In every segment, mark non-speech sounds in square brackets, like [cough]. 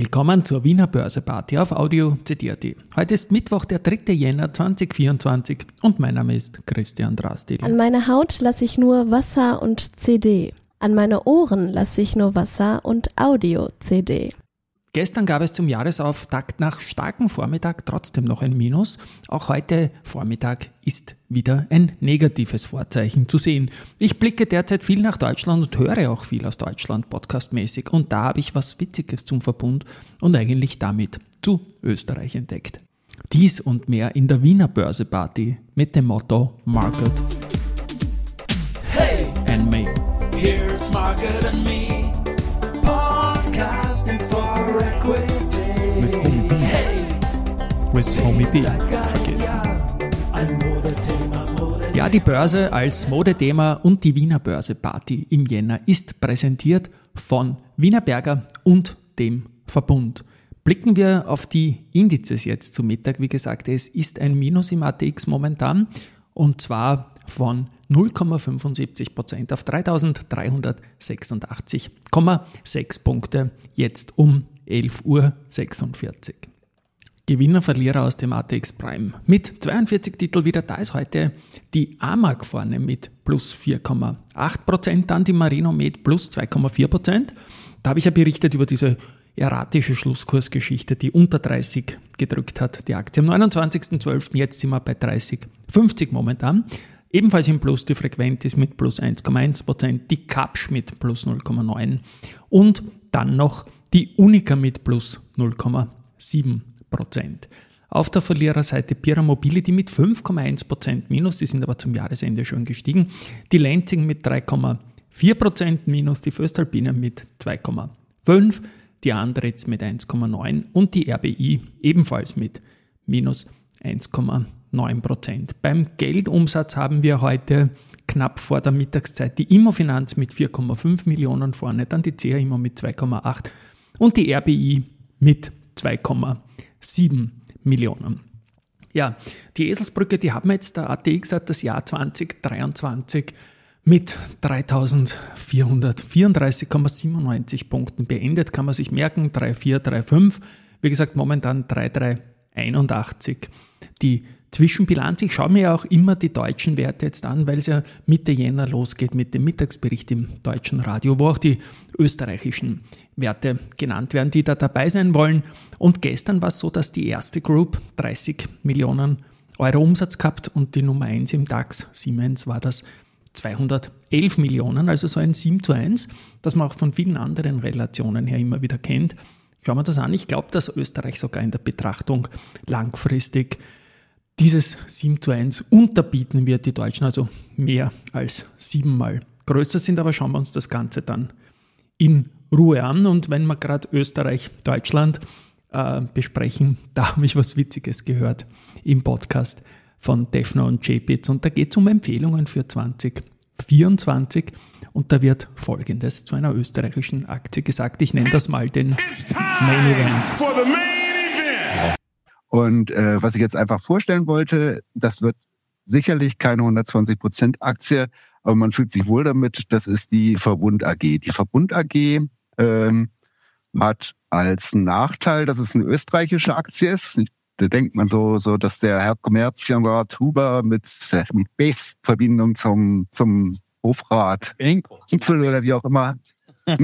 Willkommen zur Wiener Börseparty auf Audio CD.at. Heute ist Mittwoch, der 3. Jänner 2024 und mein Name ist Christian Drastil. An meine Haut lasse ich nur Wasser und CD. An meine Ohren lasse ich nur Wasser und Audio-CD. Gestern gab es zum Jahresauftakt nach starkem Vormittag trotzdem noch ein Minus. Auch heute Vormittag ist wieder ein negatives Vorzeichen zu sehen. Ich blicke derzeit viel nach Deutschland und höre auch viel aus Deutschland podcastmäßig. Und da habe ich was Witziges zum Verbund und eigentlich damit zu Österreich entdeckt. Dies und mehr in der Wiener Börseparty mit dem Motto Market Hey, and Me. here's Margaret and me. With Homie B. Vergessen. ja. Die Börse als Modethema und die Wiener Börseparty im Jänner ist präsentiert von Wiener Berger und dem Verbund. Blicken wir auf die Indizes jetzt zum Mittag. Wie gesagt, es ist ein Minus im ATX momentan und zwar von 0,75 Prozent auf 3.386,6 Punkte jetzt um 11.46 Uhr. Gewinner, Verlierer aus dem ATX Prime. Mit 42 Titel wieder da ist heute die AMAG vorne mit plus 4,8%, dann die Marino mit plus 2,4%. Da habe ich ja berichtet über diese erratische Schlusskursgeschichte, die unter 30 gedrückt hat, die Aktie am 29.12. Jetzt sind wir bei 30,50 momentan. Ebenfalls im Plus die Frequentis mit plus 1,1%, die Kapsch mit plus 0,9% und dann noch die Unica mit plus 0,7%. Auf der Verliererseite Pira Mobility mit 5,1% Minus, die sind aber zum Jahresende schon gestiegen. Die Lansing mit 3,4% Minus, die Föstalpine mit 2,5%, die Andritz mit 1,9% und die RBI ebenfalls mit minus 1,9%. Beim Geldumsatz haben wir heute knapp vor der Mittagszeit die Immofinanz mit 4,5 Millionen vorne, dann die CA Immo mit 2,8 und die RBI mit 2,7 Millionen. Ja, die Eselsbrücke, die haben jetzt, der ATX hat das Jahr 2023 mit 3434,97 Punkten beendet, kann man sich merken, 3435. Wie gesagt, momentan 3381. Die Zwischenbilanz, ich schaue mir auch immer die deutschen Werte jetzt an, weil es ja Mitte Jänner losgeht mit dem Mittagsbericht im deutschen Radio, wo auch die österreichischen Werte genannt werden, die da dabei sein wollen. Und gestern war es so, dass die erste Group 30 Millionen Euro Umsatz gehabt und die Nummer 1 im DAX, Siemens, war das 211 Millionen, also so ein 7 zu 1, das man auch von vielen anderen Relationen her immer wieder kennt. Schauen wir das an. Ich glaube, dass Österreich sogar in der Betrachtung langfristig dieses 7 zu 1 unterbieten wird, die Deutschen also mehr als siebenmal größer sind. Aber schauen wir uns das Ganze dann in Ruhe an. Und wenn wir gerade Österreich, Deutschland äh, besprechen, [laughs] da habe ich was Witziges gehört im Podcast von Defner und JPITS. Und da geht es um Empfehlungen für 2024. Und da wird Folgendes zu einer österreichischen Aktie gesagt. Ich nenne das mal den Main Event. for the main event. Und äh, was ich jetzt einfach vorstellen wollte, das wird sicherlich keine 120% Aktie, aber man fühlt sich wohl damit. Das ist die Verbund AG. Die Verbund AG ähm, hat als Nachteil, dass es eine österreichische Aktie ist. Da denkt man so, so dass der Herr Kommerzienrat Huber mit, mit Base-Verbindung zum, zum Hofrat Gipfel oder wie auch immer. [laughs]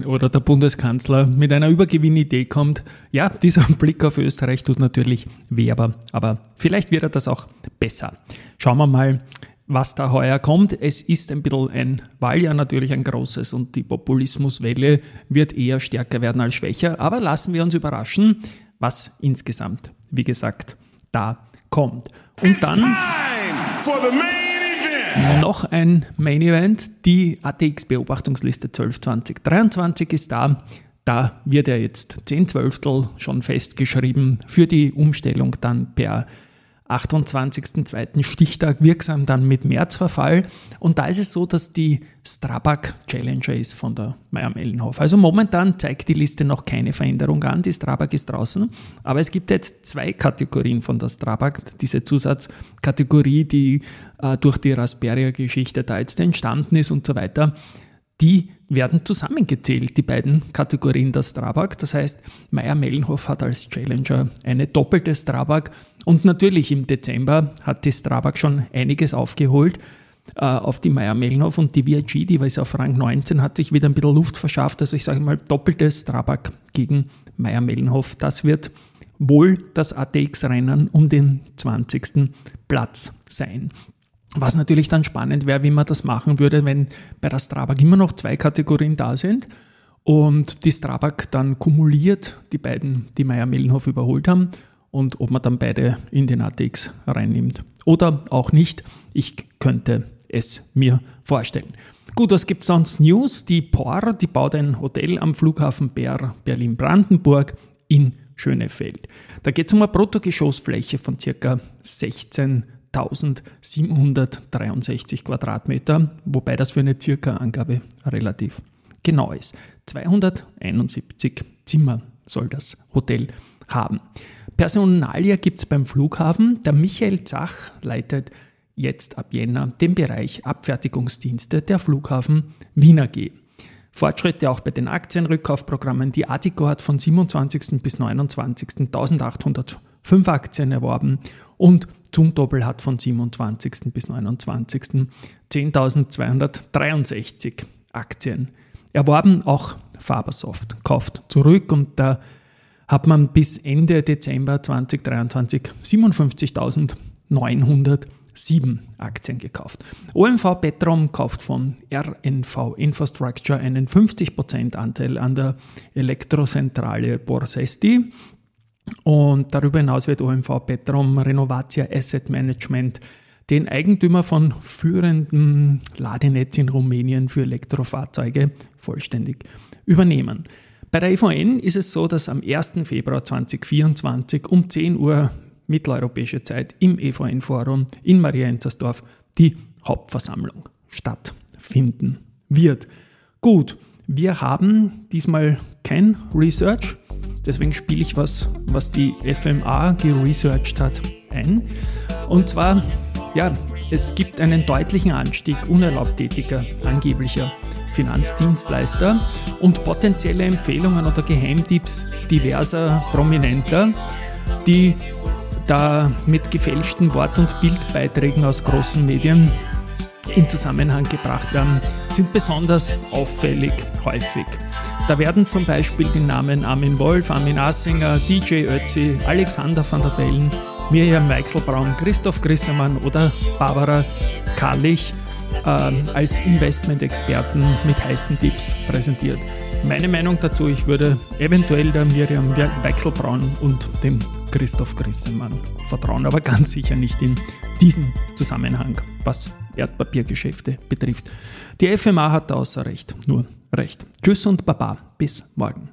oder der Bundeskanzler mit einer Übergewinnidee kommt. Ja, dieser [laughs] Blick auf Österreich tut natürlich weh, aber, aber vielleicht wird er das auch besser. Schauen wir mal, was da heuer kommt. Es ist ein bisschen ein Wahljahr natürlich ein großes und die Populismuswelle wird eher stärker werden als schwächer. Aber lassen wir uns überraschen, was insgesamt, wie gesagt, da kommt. Und dann Time for the event. Noch ein Main Event. Die ATX Beobachtungsliste 12 2023 ist da. Da wird ja jetzt 10 Zwölftel schon festgeschrieben für die Umstellung dann per 28.02. Stichtag wirksam dann mit Märzverfall. Und da ist es so, dass die Strabag Challenger ist von der Meyer-Mellenhof. Also momentan zeigt die Liste noch keine Veränderung an. Die Strabag ist draußen. Aber es gibt jetzt zwei Kategorien von der Strabag. Diese Zusatzkategorie, die äh, durch die Rasperia-Geschichte da jetzt entstanden ist und so weiter die werden zusammengezählt, die beiden Kategorien der Strabag. Das heißt, Meyer-Mellenhof hat als Challenger eine doppelte Strabag und natürlich im Dezember hat die Strabag schon einiges aufgeholt äh, auf die Meyer-Mellenhof und die VIG, die war jetzt auf Rang 19, hat sich wieder ein bisschen Luft verschafft. Also ich sage mal, doppelte Strabag gegen Meyer-Mellenhof. Das wird wohl das ATX-Rennen um den 20. Platz sein. Was natürlich dann spannend wäre, wie man das machen würde, wenn bei der Strabag immer noch zwei Kategorien da sind und die Strabag dann kumuliert die beiden, die Meier-Mellenhof überholt haben und ob man dann beide in den ATX reinnimmt. Oder auch nicht. Ich könnte es mir vorstellen. Gut, was gibt sonst News? Die POR, die baut ein Hotel am Flughafen Ber Berlin-Brandenburg in Schönefeld. Da geht es um eine Bruttogeschossfläche von ca. 16 1763 Quadratmeter, wobei das für eine circa Angabe relativ genau ist. 271 Zimmer soll das Hotel haben. Personalia gibt es beim Flughafen. Der Michael Zach leitet jetzt ab Jänner den Bereich Abfertigungsdienste der Flughafen Wien AG. Fortschritte auch bei den Aktienrückkaufprogrammen. Die Adico hat von 27. bis 29. 1805 Aktien erworben und Zumtobel hat von 27. bis 29. 10.263 Aktien erworben. Auch Fabersoft kauft zurück und da hat man bis Ende Dezember 2023 57.907 Aktien gekauft. OMV Petrom kauft von RNV Infrastructure einen 50% Anteil an der Elektrozentrale Borsesti. Und darüber hinaus wird OMV Petrom Renovatia Asset Management den Eigentümer von führenden Ladenetz in Rumänien für Elektrofahrzeuge vollständig übernehmen. Bei der EVN ist es so, dass am 1. Februar 2024 um 10 Uhr mitteleuropäische Zeit im EVN-Forum in Maria Enzersdorf die Hauptversammlung stattfinden wird. Gut, wir haben diesmal kein Research, deswegen spiele ich was, was die FMA geresearched hat, ein. Und zwar, ja, es gibt einen deutlichen Anstieg unerlaubt tätiger angeblicher Finanzdienstleister und potenzielle Empfehlungen oder Geheimtipps diverser Prominenter, die da mit gefälschten Wort- und Bildbeiträgen aus großen Medien in Zusammenhang gebracht werden, sind besonders auffällig häufig. Da werden zum Beispiel die Namen Armin Wolf, Armin Assinger, DJ Ötzi, Alexander van der Bellen, Miriam Weichselbraun, Christoph Grissemann oder Barbara Karlich äh, als Investmentexperten mit heißen Tipps präsentiert. Meine Meinung dazu, ich würde eventuell der Miriam Weichselbraun und dem Christoph Grissemann vertrauen, aber ganz sicher nicht in diesem Zusammenhang, was Erdpapiergeschäfte betrifft. Die FMA hat außer Recht nur Recht. Tschüss und Baba, bis morgen.